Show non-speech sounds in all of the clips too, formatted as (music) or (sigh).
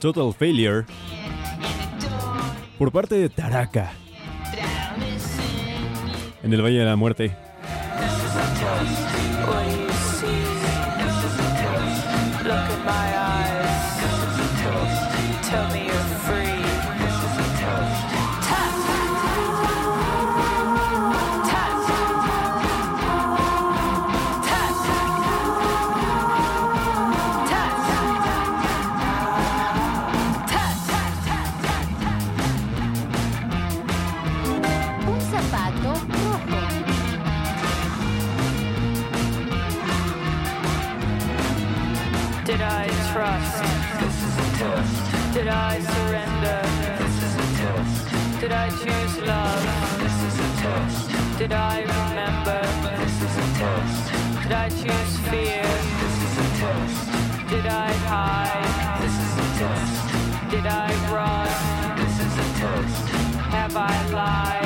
Total Failure por parte de Taraka en el Valle de la Muerte. Did I remember? This is a test. Did I choose fear? This is a test. Did I hide? This is a test. Did I run? This is a test. Have I lied?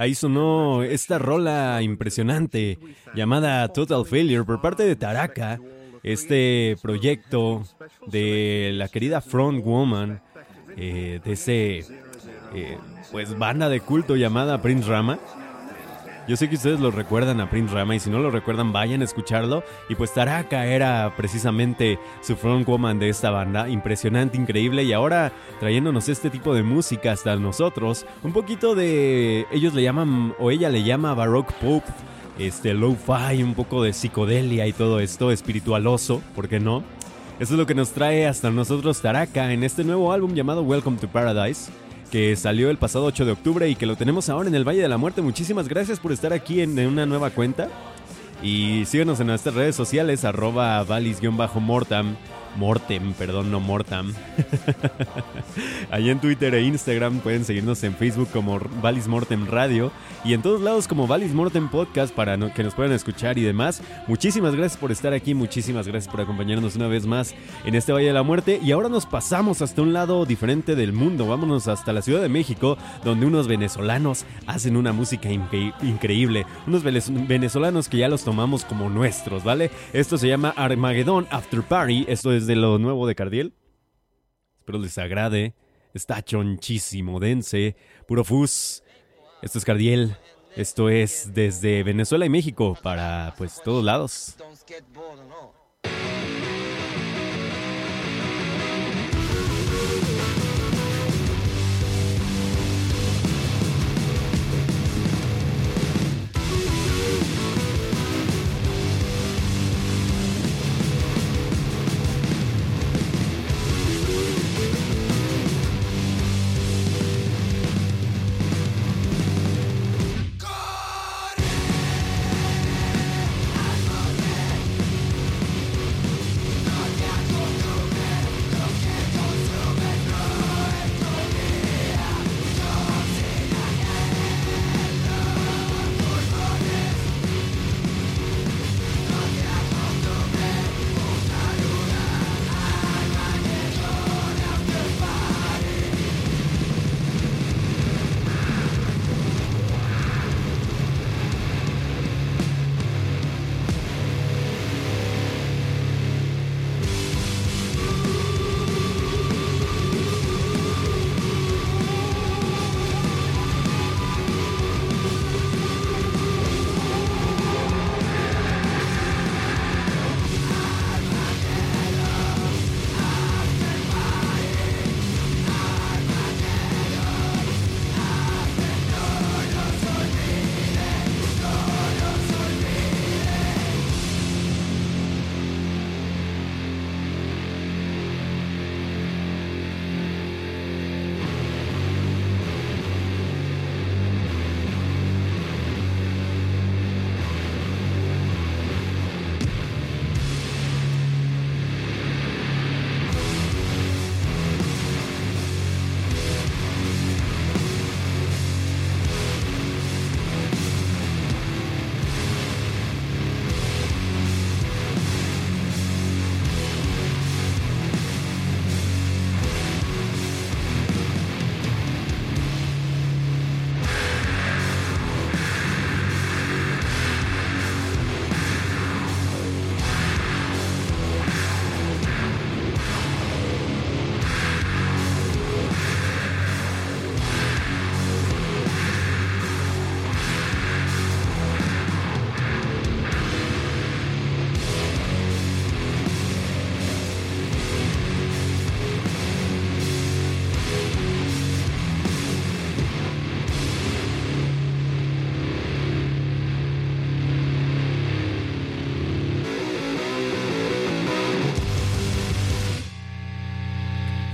Ahí sonó esta rola impresionante llamada Total Failure por parte de Taraka, este proyecto de la querida Front Woman, eh, de ese eh, pues banda de culto llamada Prince Rama. Yo sé que ustedes lo recuerdan a Prince Rama y si no lo recuerdan vayan a escucharlo. Y pues Taraka era precisamente su frontwoman de esta banda, impresionante, increíble y ahora trayéndonos este tipo de música hasta nosotros, un poquito de ellos le llaman o ella le llama baroque pop, este lo-fi, un poco de psicodelia y todo esto espiritualoso, ¿por qué no? Eso es lo que nos trae hasta nosotros Taraka en este nuevo álbum llamado Welcome to Paradise que salió el pasado 8 de octubre y que lo tenemos ahora en el Valle de la Muerte. Muchísimas gracias por estar aquí en, una nueva cuenta. Y síguenos en nuestras redes sociales, arroba valis-mortam Mortem, perdón, no Mortam. (laughs) Allí en Twitter e Instagram pueden seguirnos en Facebook como Valis Mortem Radio y en todos lados como Valis Mortem Podcast para que nos puedan escuchar y demás. Muchísimas gracias por estar aquí, muchísimas gracias por acompañarnos una vez más en este Valle de la Muerte y ahora nos pasamos hasta un lado diferente del mundo. Vámonos hasta la Ciudad de México donde unos venezolanos hacen una música increíble. Unos venezolanos que ya los tomamos como nuestros, ¿vale? Esto se llama Armageddon After Party. Esto es de lo nuevo de Cardiel. Espero les agrade. Está chonchísimo, dense, puro fus. Esto es Cardiel. Esto es desde Venezuela y México para pues todos lados.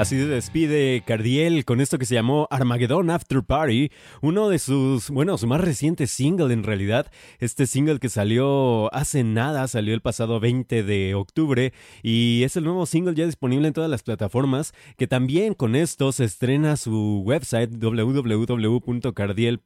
Así se despide Cardiel con esto que se llamó Armageddon After Party, uno de sus, bueno, su más reciente single en realidad. Este single que salió hace nada, salió el pasado 20 de octubre y es el nuevo single ya disponible en todas las plataformas, que también con esto se estrena su website www.cardiel,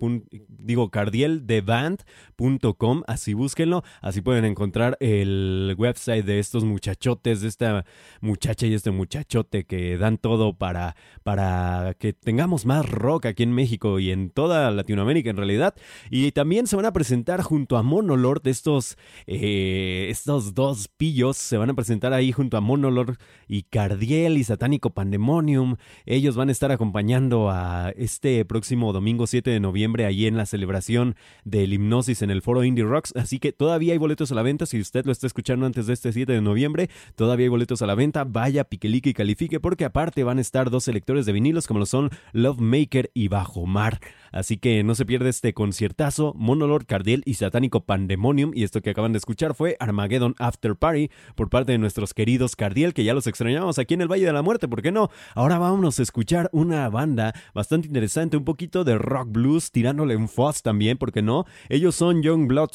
así búsquenlo, así pueden encontrar el website de estos muchachotes, de esta muchacha y este muchachote que dan todo para, para que tengamos más rock aquí en México y en toda Latinoamérica en realidad. Y también se van a presentar junto a Monolord estos, eh, estos dos pillos, se van a presentar ahí junto a Monolord y Cardiel y Satánico Pandemonium. Ellos van a estar acompañando a este próximo domingo 7 de noviembre ahí en la celebración del hipnosis en el foro Indie Rocks. Así que todavía hay boletos a la venta. Si usted lo está escuchando antes de este 7 de noviembre, todavía hay boletos a la venta. Vaya, piquelique y califique porque aparte van a estar dos selectores de vinilos como lo son Love Maker y Bajo Mar. Así que no se pierde este conciertazo, Monolord, Cardiel y Satánico Pandemonium. Y esto que acaban de escuchar fue Armageddon After Party por parte de nuestros queridos Cardiel, que ya los extrañamos aquí en el Valle de la Muerte, ¿por qué no? Ahora vamos a escuchar una banda bastante interesante, un poquito de rock blues, tirándole un fuzz también, ¿por qué no? Ellos son Young Blood.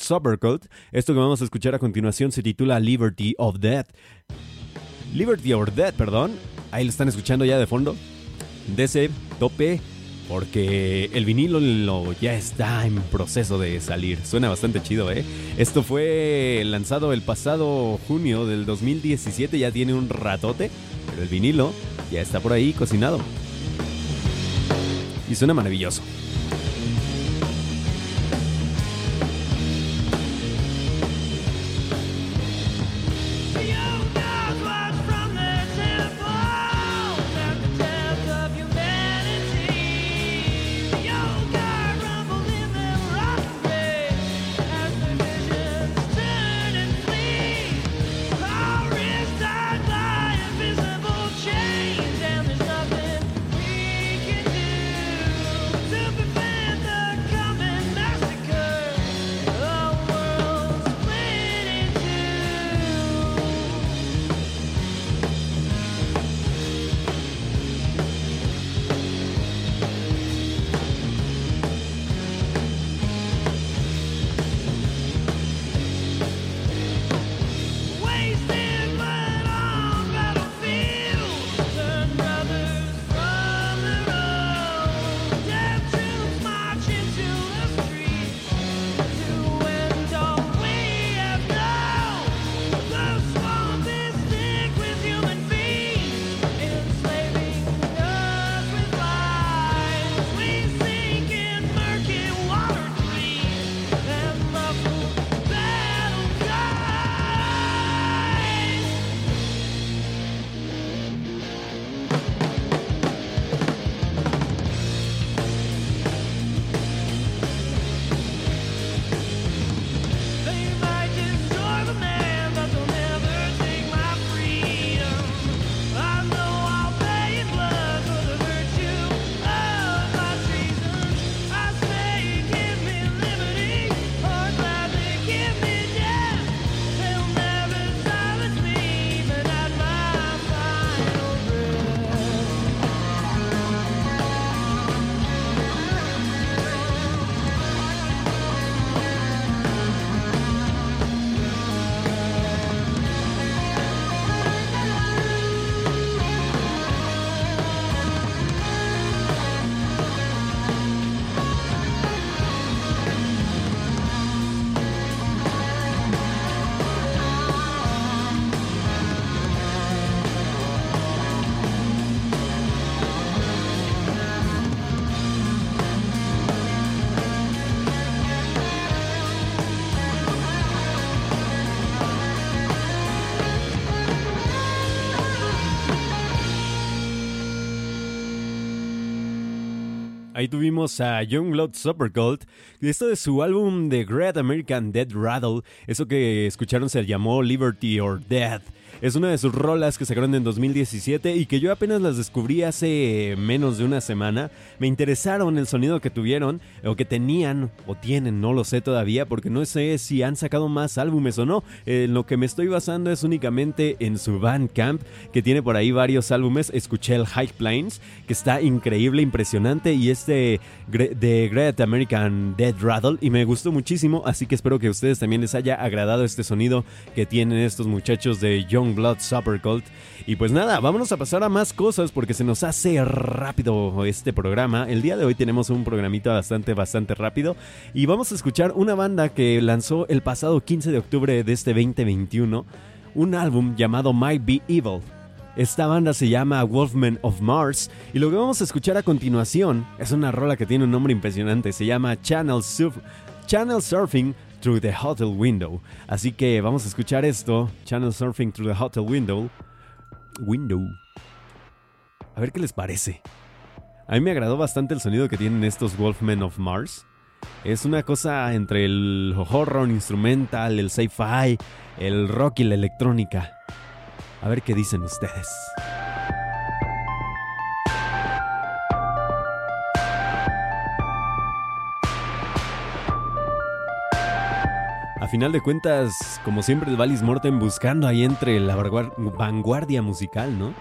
Esto que vamos a escuchar a continuación se titula Liberty of Death. Liberty or Death, perdón. Ahí lo están escuchando ya de fondo. De ese tope, porque el vinilo ya está en proceso de salir. Suena bastante chido, ¿eh? Esto fue lanzado el pasado junio del 2017, ya tiene un ratote, pero el vinilo ya está por ahí cocinado. Y suena maravilloso. Ahí tuvimos a Youngblood Supercult. Esto de su álbum The Great American Dead Rattle. Eso que escucharon se llamó Liberty or Death. Es una de sus rolas que sacaron en 2017 y que yo apenas las descubrí hace menos de una semana. Me interesaron el sonido que tuvieron o que tenían o tienen, no lo sé todavía porque no sé si han sacado más álbumes o no. Lo que me estoy basando es únicamente en su Bandcamp que tiene por ahí varios álbumes. Escuché el High Plains que está increíble, impresionante y este de Great American Dead Rattle y me gustó muchísimo, así que espero que a ustedes también les haya agradado este sonido que tienen estos muchachos de Young Blood Super Cult. Y pues nada, vámonos a pasar a más cosas porque se nos hace rápido este programa. El día de hoy tenemos un programita bastante, bastante rápido y vamos a escuchar una banda que lanzó el pasado 15 de octubre de este 2021 un álbum llamado Might Be Evil. Esta banda se llama Wolfman of Mars y lo que vamos a escuchar a continuación es una rola que tiene un nombre impresionante, se llama Channel, Channel Surfing Through the Hotel Window. Así que vamos a escuchar esto, Channel Surfing Through the Hotel Window. Window. A ver qué les parece. A mí me agradó bastante el sonido que tienen estos Wolfmen of Mars. Es una cosa entre el horror instrumental, el sci-fi, el rock y la electrónica. A ver qué dicen ustedes. A final de cuentas, como siempre, el Valis Morten buscando ahí entre la vanguardia musical, ¿no?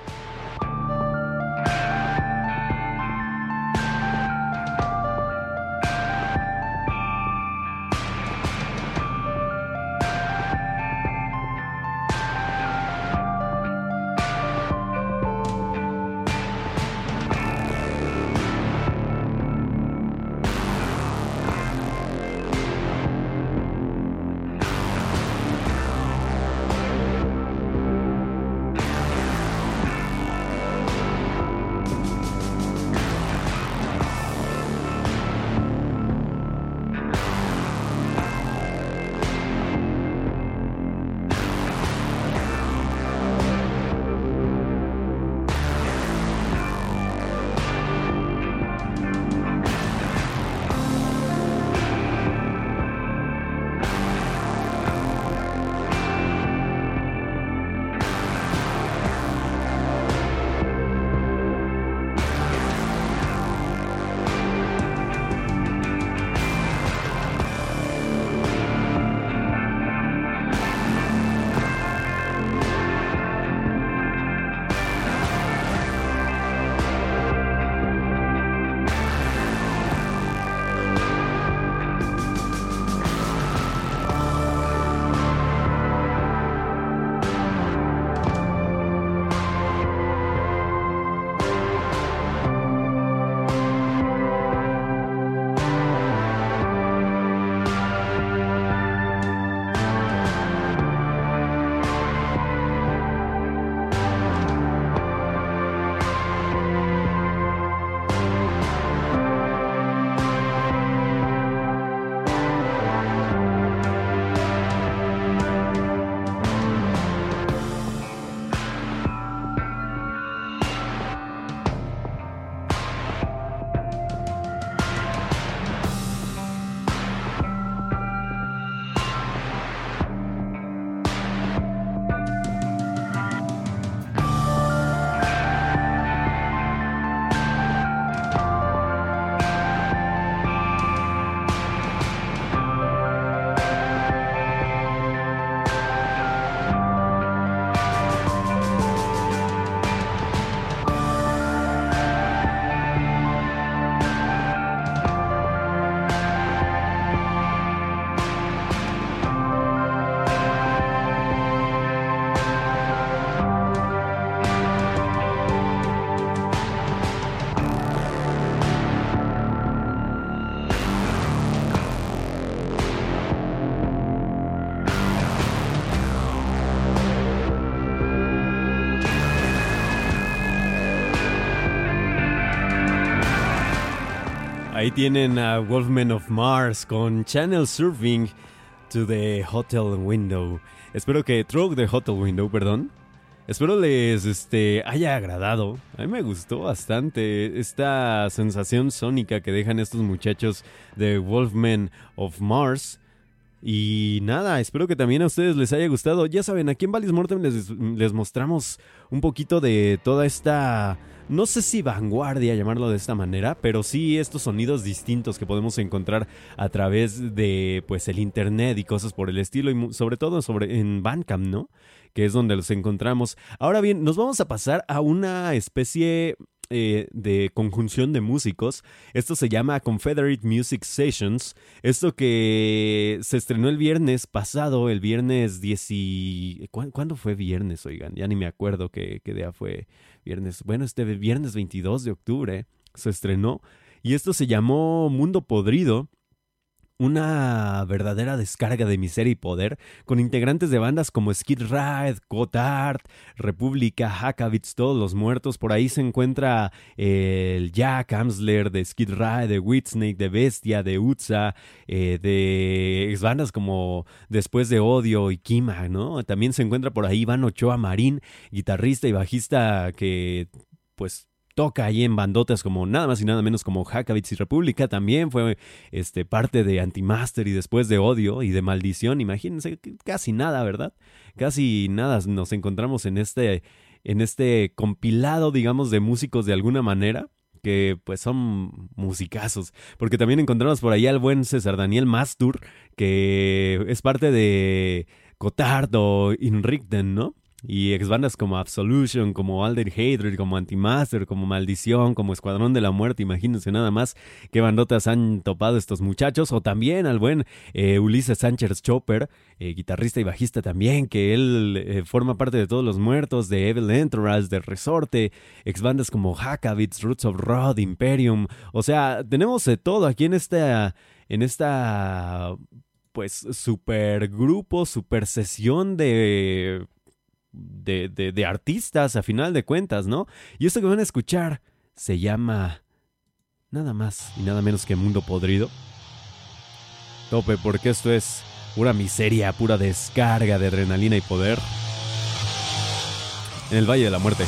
Ahí tienen a Wolfman of Mars con Channel Surfing to the Hotel Window. Espero que Through the Hotel Window, perdón. Espero les este, haya agradado. A mí me gustó bastante esta sensación sónica que dejan estos muchachos de Wolfman of Mars. Y nada, espero que también a ustedes les haya gustado. Ya saben, aquí en Valis Mortem les, les mostramos un poquito de toda esta no sé si vanguardia llamarlo de esta manera, pero sí estos sonidos distintos que podemos encontrar a través de pues el internet y cosas por el estilo y sobre todo sobre en Bandcamp, ¿no? Que es donde los encontramos. Ahora bien, nos vamos a pasar a una especie eh, de conjunción de músicos. Esto se llama Confederate Music Sessions. Esto que se estrenó el viernes pasado, el viernes 10 ¿Cuándo fue viernes, oigan? Ya ni me acuerdo qué, qué día fue viernes. Bueno, este viernes 22 de octubre se estrenó. Y esto se llamó Mundo Podrido una verdadera descarga de miseria y poder, con integrantes de bandas como Skid Ride, Cotard, República, Hackavitz, todos los muertos. Por ahí se encuentra el Jack Amsler de Skid Ride, de Whitsnake, de Bestia, de Utsa, eh, de bandas como Después de Odio y Kima, ¿no? También se encuentra por ahí Iván Ochoa Marín, guitarrista y bajista que pues toca ahí en bandotas como nada más y nada menos como Hackavitz y República, también fue este, parte de Antimaster y después de Odio y de Maldición, imagínense, casi nada, ¿verdad? Casi nada nos encontramos en este, en este compilado, digamos, de músicos de alguna manera que pues son musicazos, porque también encontramos por ahí al buen César Daniel Mastur, que es parte de Cotard o ¿no? Y ex bandas como Absolution, como Alder Hatred, como Antimaster, como Maldición, como Escuadrón de la Muerte, imagínense nada más qué bandotas han topado estos muchachos. O también al buen eh, Ulises Sánchez Chopper, eh, guitarrista y bajista también, que él eh, forma parte de todos los muertos, de Evil Entourage, de Resorte, ex bandas como Hackavitz, Roots of Rod, Imperium. O sea, tenemos de todo aquí en esta, en esta pues super grupo, super sesión de de, de, artistas a final de cuentas, ¿no? Y esto que van a escuchar se llama nada más y nada menos que Mundo Podrido. Tope, porque esto es pura miseria, pura descarga de adrenalina y poder. En el Valle de la Muerte.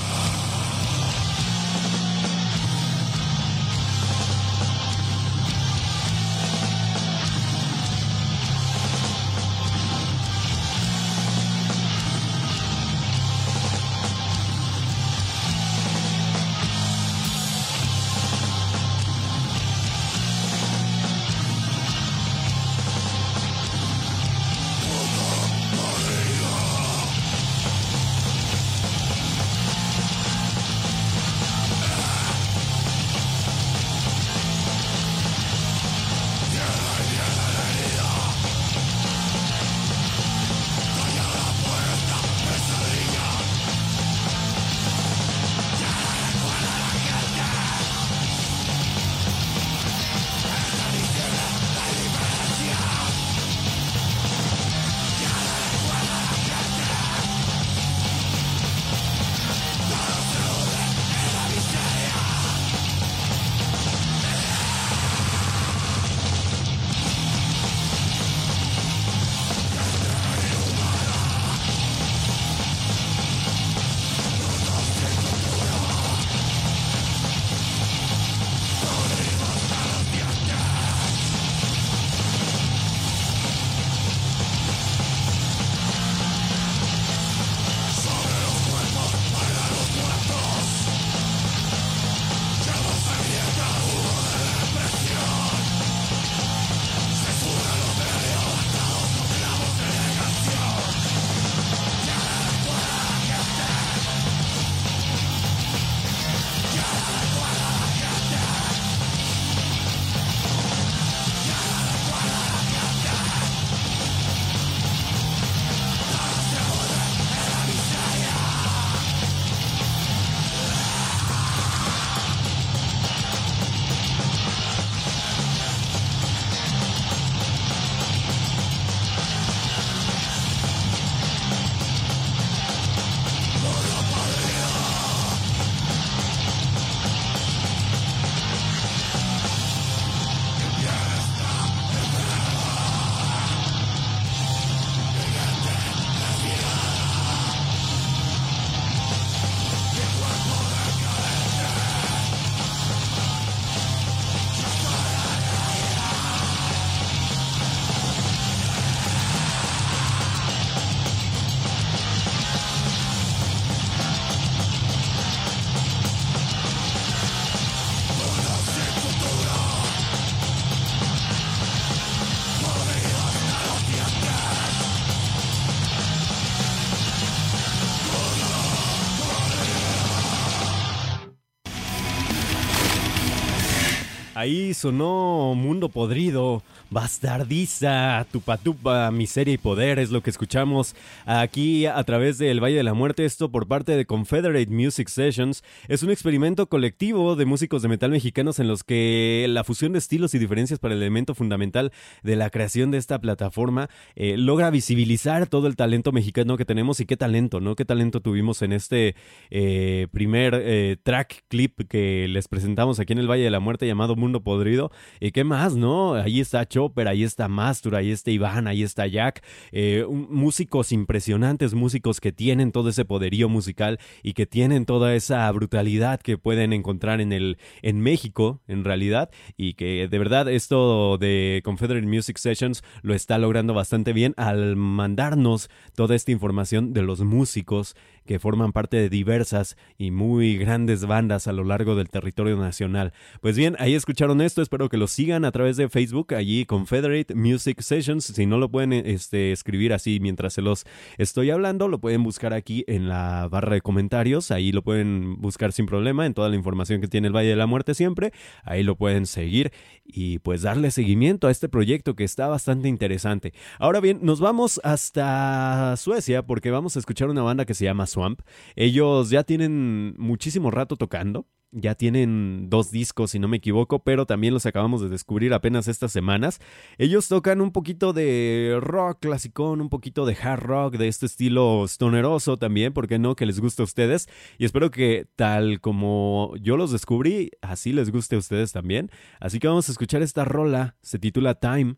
Ahí sonó Mundo Podrido, Bastardiza, Tupa Tupa, Miseria y Poder es lo que escuchamos aquí a través del Valle de la Muerte. Esto por parte de Confederate Music Sessions. Es un experimento colectivo de músicos de metal mexicanos en los que la fusión de estilos y diferencias para el elemento fundamental de la creación de esta plataforma eh, logra visibilizar todo el talento mexicano que tenemos y qué talento, ¿no? Qué talento tuvimos en este eh, primer eh, track clip que les presentamos aquí en el Valle de la Muerte llamado Mundo Podrido. ¿Y qué más, no? Ahí está Chopper, ahí está Mastur, ahí está Iván, ahí está Jack. Eh, músicos impresionantes, músicos que tienen todo ese poderío musical y que tienen toda esa brutalidad que pueden encontrar en, el, en México, en realidad. Y que de verdad esto de Confederate Music Sessions lo está logrando bastante bien al mandarnos toda esta información de los músicos que forman parte de diversas y muy grandes bandas a lo largo del territorio nacional. Pues bien, ahí escucharon esto, espero que lo sigan a través de Facebook, allí Confederate Music Sessions, si no lo pueden este, escribir así mientras se los estoy hablando, lo pueden buscar aquí en la barra de comentarios, ahí lo pueden buscar sin problema en toda la información que tiene el Valle de la Muerte siempre, ahí lo pueden seguir y pues darle seguimiento a este proyecto que está bastante interesante. Ahora bien, nos vamos hasta Suecia porque vamos a escuchar una banda que se llama Swamp. Ellos ya tienen muchísimo rato tocando. Ya tienen dos discos, si no me equivoco, pero también los acabamos de descubrir apenas estas semanas. Ellos tocan un poquito de rock clasicón, un poquito de hard rock, de este estilo stoneroso también, ¿por qué no? Que les guste a ustedes. Y espero que tal como yo los descubrí, así les guste a ustedes también. Así que vamos a escuchar esta rola, se titula Time.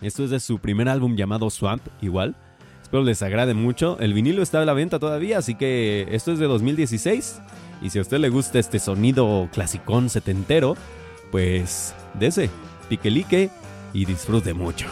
Esto es de su primer álbum llamado Swamp, igual. Espero les agrade mucho. El vinilo está a la venta todavía, así que esto es de 2016. Y si a usted le gusta este sonido clasicón setentero, pues dese, piquelique y disfrute mucho.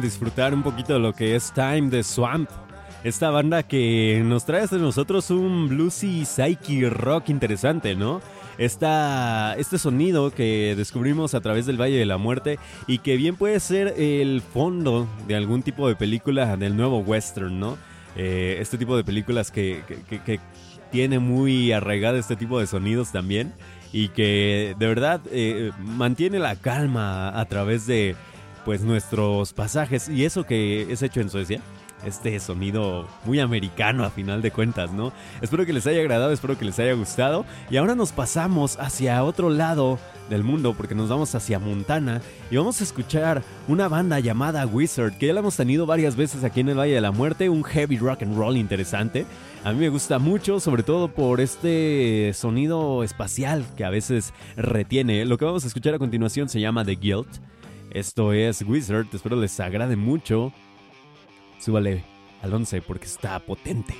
Disfrutar un poquito de lo que es Time de Swamp. Esta banda que nos trae hasta nosotros un bluesy psyche rock interesante, ¿no? esta, este sonido que descubrimos a través del Valle de la Muerte y que bien puede ser el fondo de algún tipo de película del nuevo western, ¿no? Eh, este tipo de películas que, que, tiene muy arraigado este tipo de sonidos también y que de verdad eh, mantiene la calma a través de pues nuestros pasajes y eso que es hecho en Suecia este sonido muy americano a final de cuentas, ¿no? Espero que les haya agradado, espero que les haya gustado. Y ahora nos pasamos hacia otro lado del mundo porque nos vamos hacia Montana y vamos a escuchar una banda llamada Wizard que ya la hemos tenido varias veces aquí en el Valle de la Muerte, un heavy rock and roll interesante. A mí me gusta mucho, sobre todo por este sonido espacial que a veces retiene. Lo que vamos a escuchar a continuación se llama The Guilt. Esto es Wizard, espero les agrade mucho súbale al 11 porque está potente.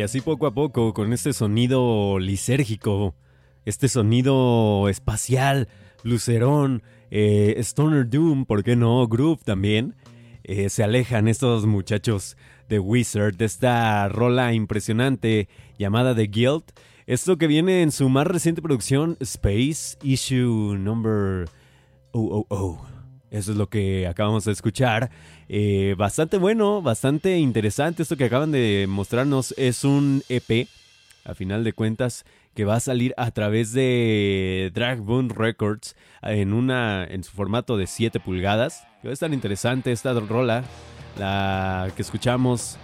Y así poco a poco, con este sonido lisérgico, este sonido espacial, lucerón, eh, Stoner Doom, ¿por qué no? Groove también. Eh, se alejan estos muchachos de Wizard de esta rola impresionante llamada The Guild. Esto que viene en su más reciente producción, Space Issue Number 000. Eso es lo que acabamos de escuchar. Eh, bastante bueno, bastante interesante. Esto que acaban de mostrarnos es un EP, a final de cuentas, que va a salir a través de Dragbone Records en, una, en su formato de 7 pulgadas. Va a estar interesante esta rola, la que escuchamos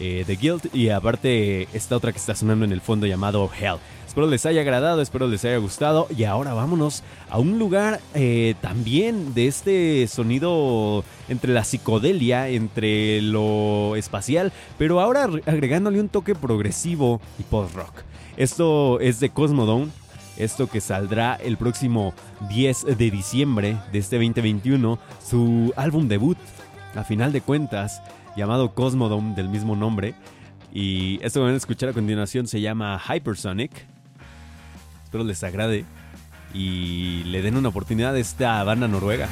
eh, de Guild y aparte esta otra que está sonando en el fondo llamado Hell. Espero les haya agradado, espero les haya gustado y ahora vámonos a un lugar eh, también de este sonido entre la psicodelia, entre lo espacial, pero ahora agregándole un toque progresivo y post-rock. Esto es de Cosmodome, esto que saldrá el próximo 10 de diciembre de este 2021, su álbum debut, a final de cuentas, llamado Cosmodome del mismo nombre. Y esto que van a escuchar a continuación se llama Hypersonic. Espero les agrade y le den una oportunidad a esta banda noruega.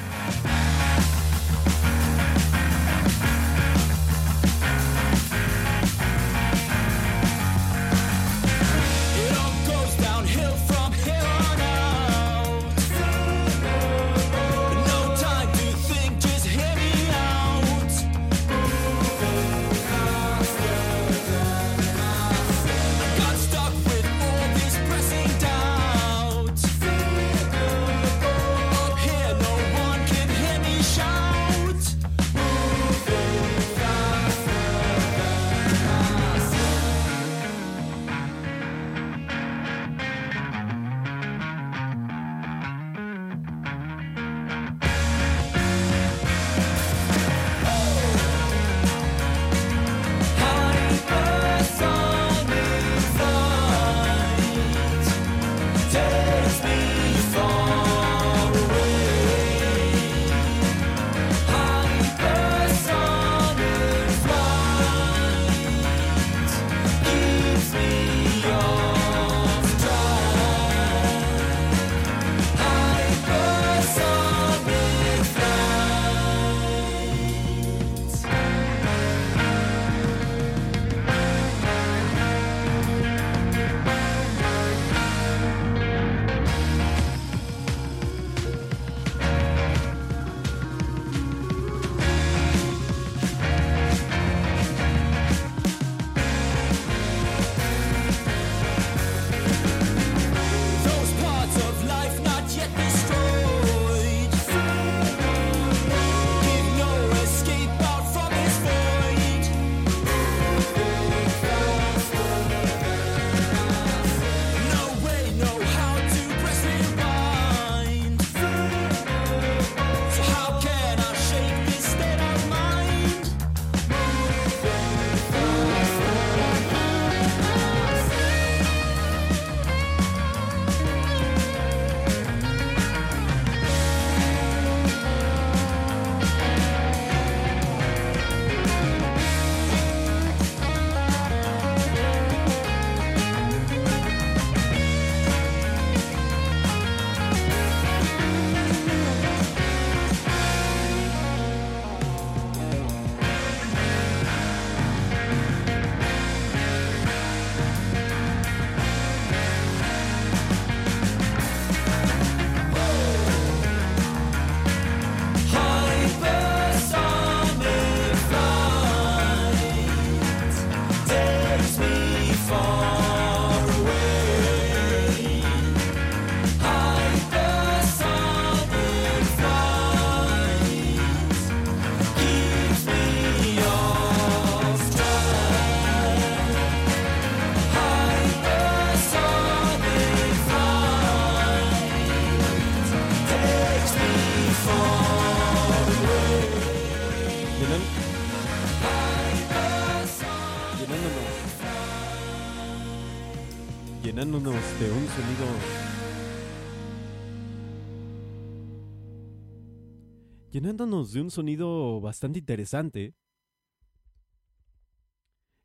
Llenándonos de un sonido bastante interesante.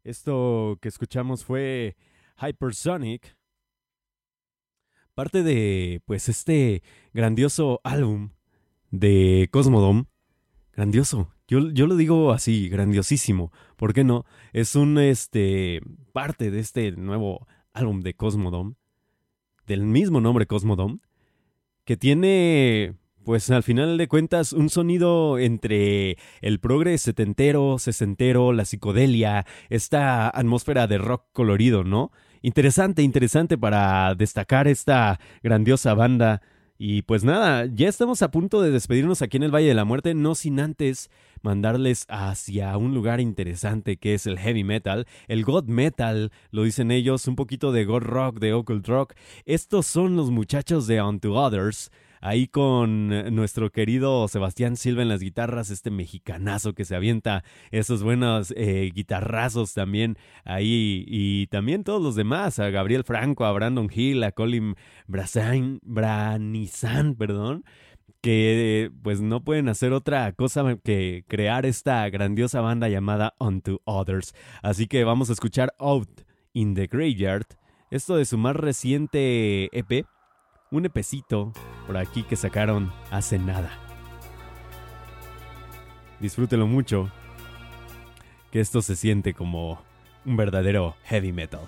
Esto que escuchamos fue Hypersonic, parte de pues este grandioso álbum de Cosmodome. Grandioso. Yo, yo, lo digo así, grandiosísimo. ¿Por qué no? Es un este parte de este nuevo álbum de Cosmodome, del mismo nombre Cosmodome, que tiene pues al final de cuentas un sonido entre el progre setentero, sesentero, la psicodelia, esta atmósfera de rock colorido, ¿no? Interesante, interesante para destacar esta grandiosa banda. Y pues nada, ya estamos a punto de despedirnos aquí en el Valle de la Muerte, no sin antes mandarles hacia un lugar interesante que es el heavy metal, el god metal, lo dicen ellos, un poquito de god rock, de occult rock. Estos son los muchachos de Unto Others, ahí con nuestro querido Sebastián Silva en las guitarras, este mexicanazo que se avienta esos buenos eh, guitarrazos también ahí y también todos los demás, a Gabriel Franco, a Brandon Hill, a Colin Brasan, Branizan, perdón que pues no pueden hacer otra cosa que crear esta grandiosa banda llamada Unto Others. Así que vamos a escuchar Out in the Graveyard, esto de su más reciente EP, un epecito por aquí que sacaron hace nada. Disfrútelo mucho, que esto se siente como un verdadero heavy metal.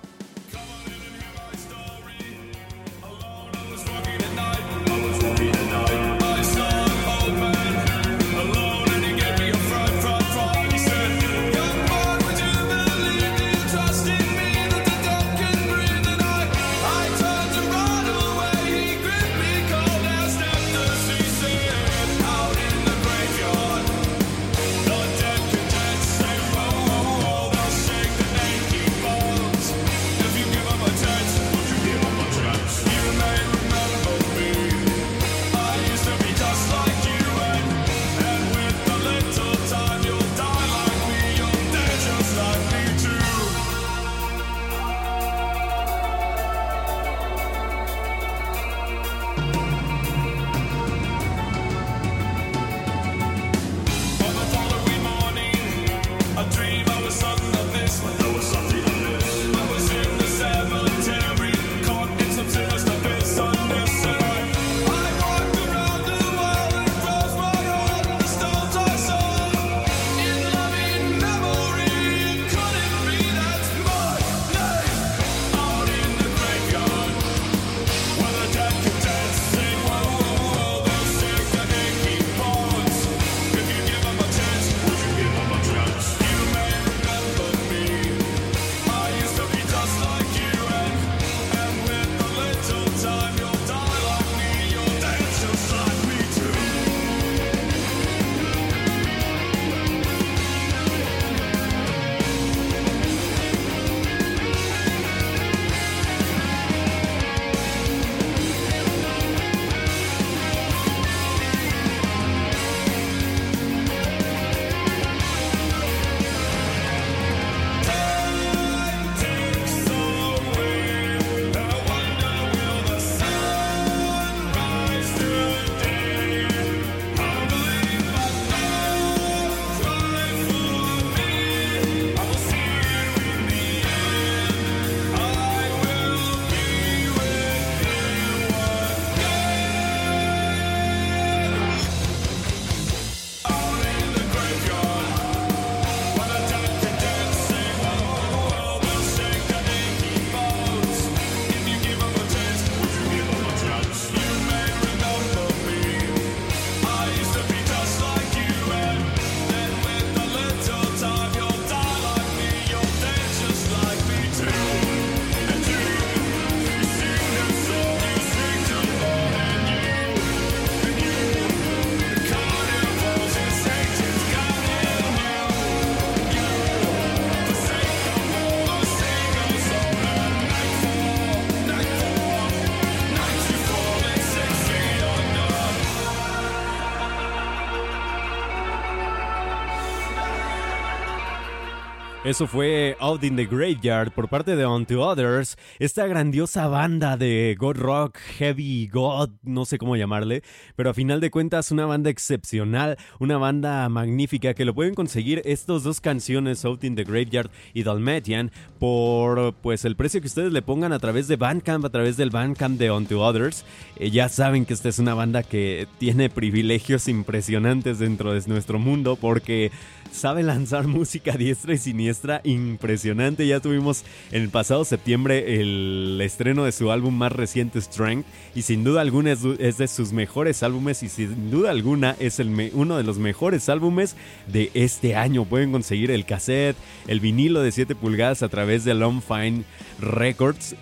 Eso fue Out in the Graveyard por parte de Unto Others, esta grandiosa banda de God Rock, Heavy God, no sé cómo llamarle, pero a final de cuentas una banda excepcional, una banda magnífica que lo pueden conseguir estos dos canciones, Out in the Graveyard y Dalmatian, por pues el precio que ustedes le pongan a través de Bandcamp, a través del Bandcamp de Unto Others. Eh, ya saben que esta es una banda que tiene privilegios impresionantes dentro de nuestro mundo porque sabe lanzar (laughs) música diestra y siniestra impresionante. Ya tuvimos en el pasado septiembre el estreno de su álbum más reciente, Strength, y sin duda alguna es, de sus mejores álbumes y sin duda alguna es el uno de los mejores álbumes de este año. Pueden conseguir el cassette, el vinilo de 7 pulgadas a través de Long Fine Records.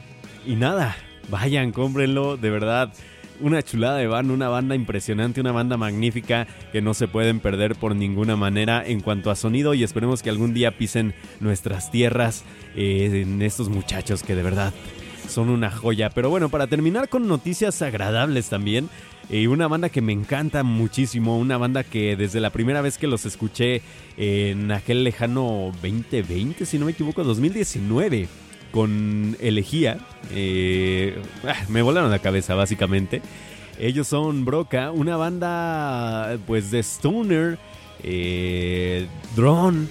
Y nada, vayan, cómprenlo, de verdad una chulada de banda, una banda impresionante, una banda magnífica que no se pueden perder por ninguna manera en cuanto a sonido y esperemos que algún día pisen nuestras tierras eh, en estos muchachos que de verdad son una joya. Pero bueno, para terminar con noticias agradables también. Eh, una banda que me encanta muchísimo, una banda que desde la primera vez que los escuché en aquel lejano 2020, si no me equivoco, 2019, con Elegía. Eh, ah, me volaron la cabeza, básicamente. Ellos son Broca, una banda pues de stoner, eh, drone,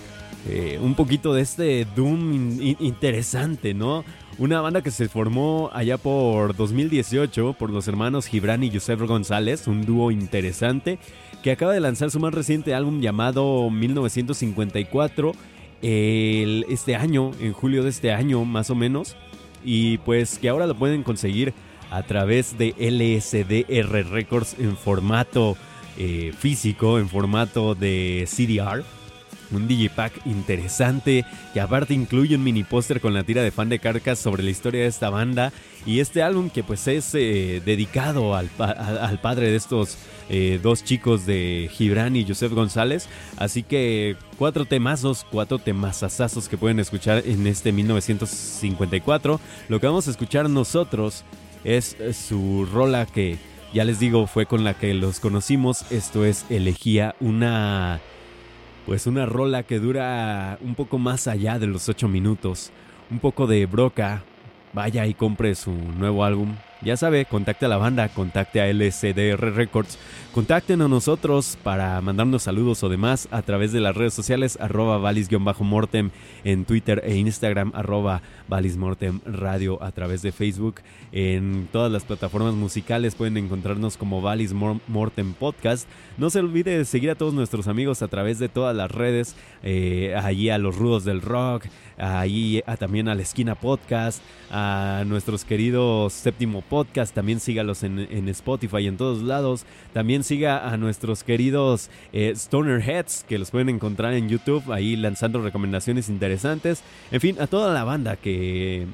eh, un poquito de este doom interesante, ¿no? Una banda que se formó allá por 2018 por los hermanos Gibran y Joseph González, un dúo interesante que acaba de lanzar su más reciente álbum llamado 1954 este año, en julio de este año más o menos, y pues que ahora lo pueden conseguir a través de LSDR Records en formato eh, físico, en formato de CDR un digipack interesante que aparte incluye un mini póster con la tira de fan de Carcas sobre la historia de esta banda y este álbum que pues es eh, dedicado al, padre de estos eh, dos chicos de Gibran y Joseph González. Así que cuatro temazos, cuatro temazazazos que pueden escuchar en este 1954. Lo que vamos a escuchar nosotros es su rola que ya les digo fue con la que los conocimos. Esto es Elegía, una pues una rola que dura un poco más allá de los 8 minutos. Un poco de broca. Vaya y compre su nuevo álbum. Ya sabe, contacte a la banda, contacte a LCDR Records, contacten a nosotros para mandarnos saludos o demás a través de las redes sociales arroba valis-mortem en Twitter e Instagram arroba valismortem radio a través de Facebook. En todas las plataformas musicales pueden encontrarnos como Valis Mortem Podcast. No se olvide de seguir a todos nuestros amigos a través de todas las redes, eh, allí a los rudos del rock, ahí también a la esquina podcast, a nuestros queridos séptimo podcast, también sígalos en, en Spotify y en todos lados, también siga a nuestros queridos eh, Stoner Heads que los pueden encontrar en YouTube, ahí lanzando recomendaciones interesantes, en fin, a toda la banda que,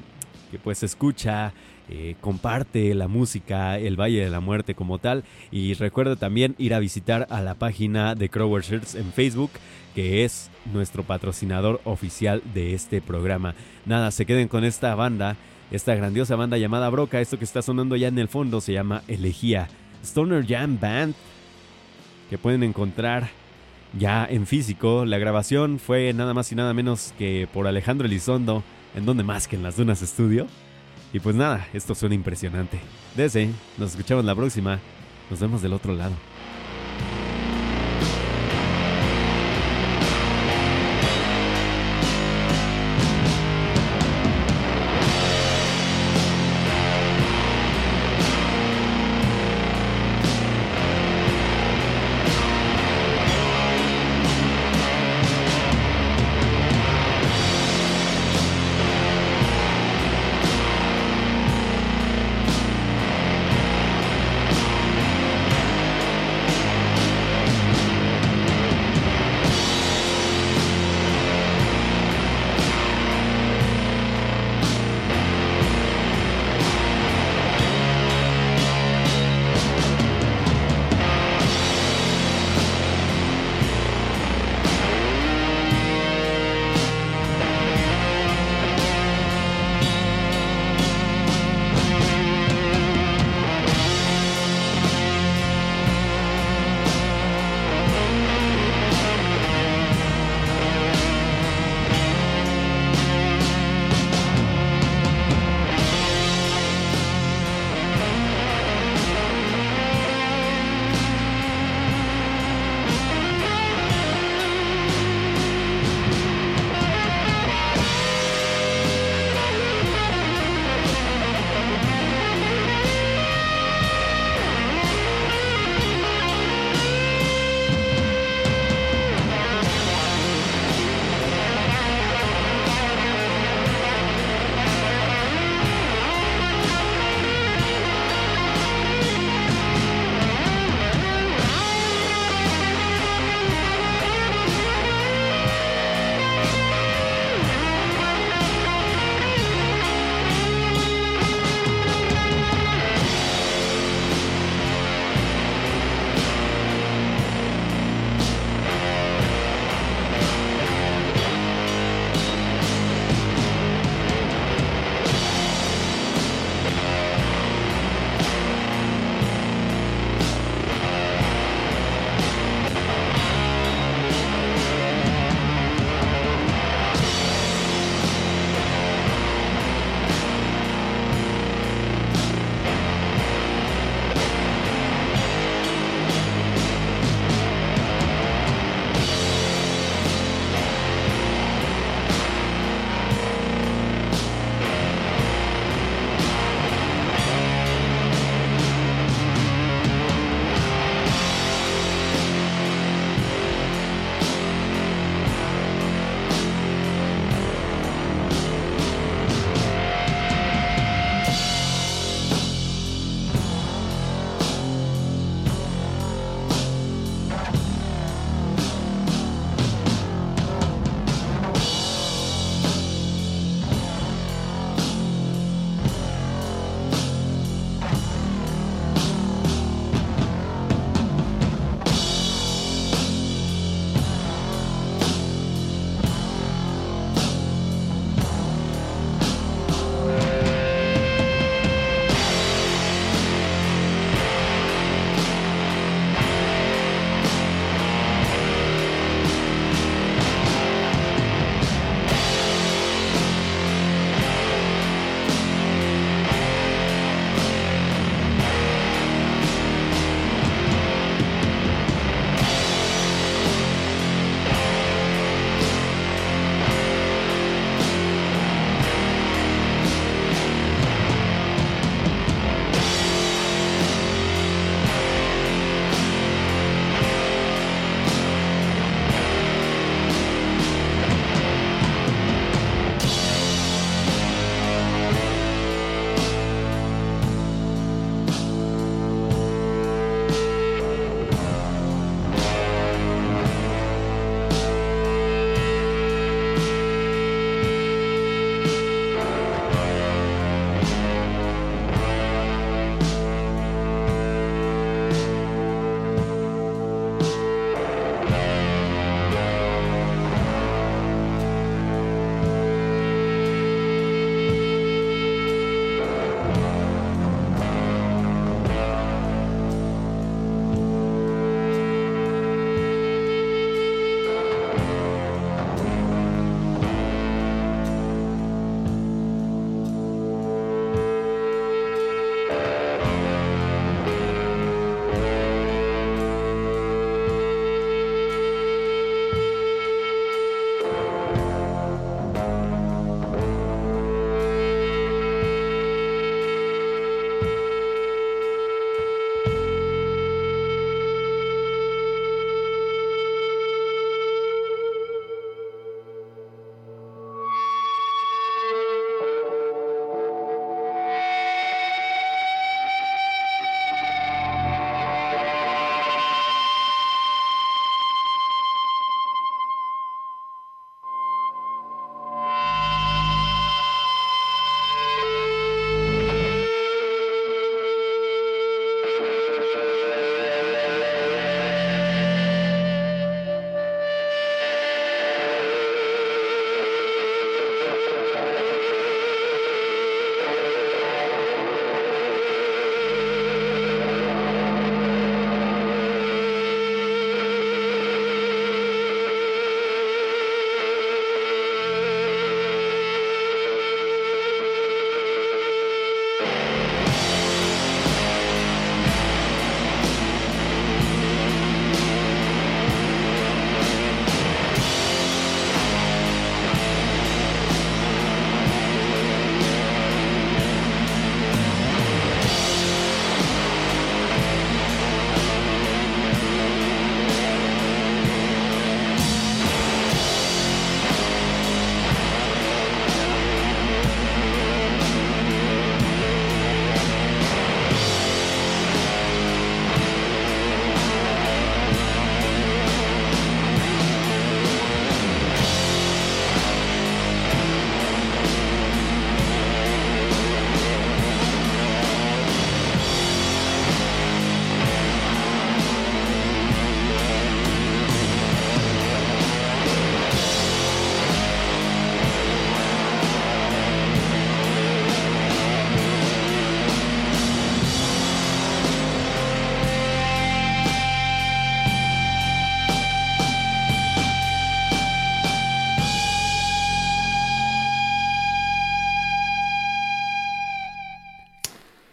que pues escucha, eh, comparte la música, el Valle de la Muerte como tal. Y recuerda también ir a visitar a la página de Crower Shirts en Facebook, que es nuestro patrocinador oficial de este programa. Nada, se queden con esta banda, esta grandiosa banda llamada Broca. Esto que está sonando ya en el fondo se llama Elegía. Stoner Jam Band, que pueden encontrar ya en físico. La grabación fue nada más y nada menos que por Alejandro Elizondo, en donde más que en las Dunas Studio. Y pues nada, esto suena impresionante. Desde, nos escuchamos la próxima. Nos vemos del otro lado.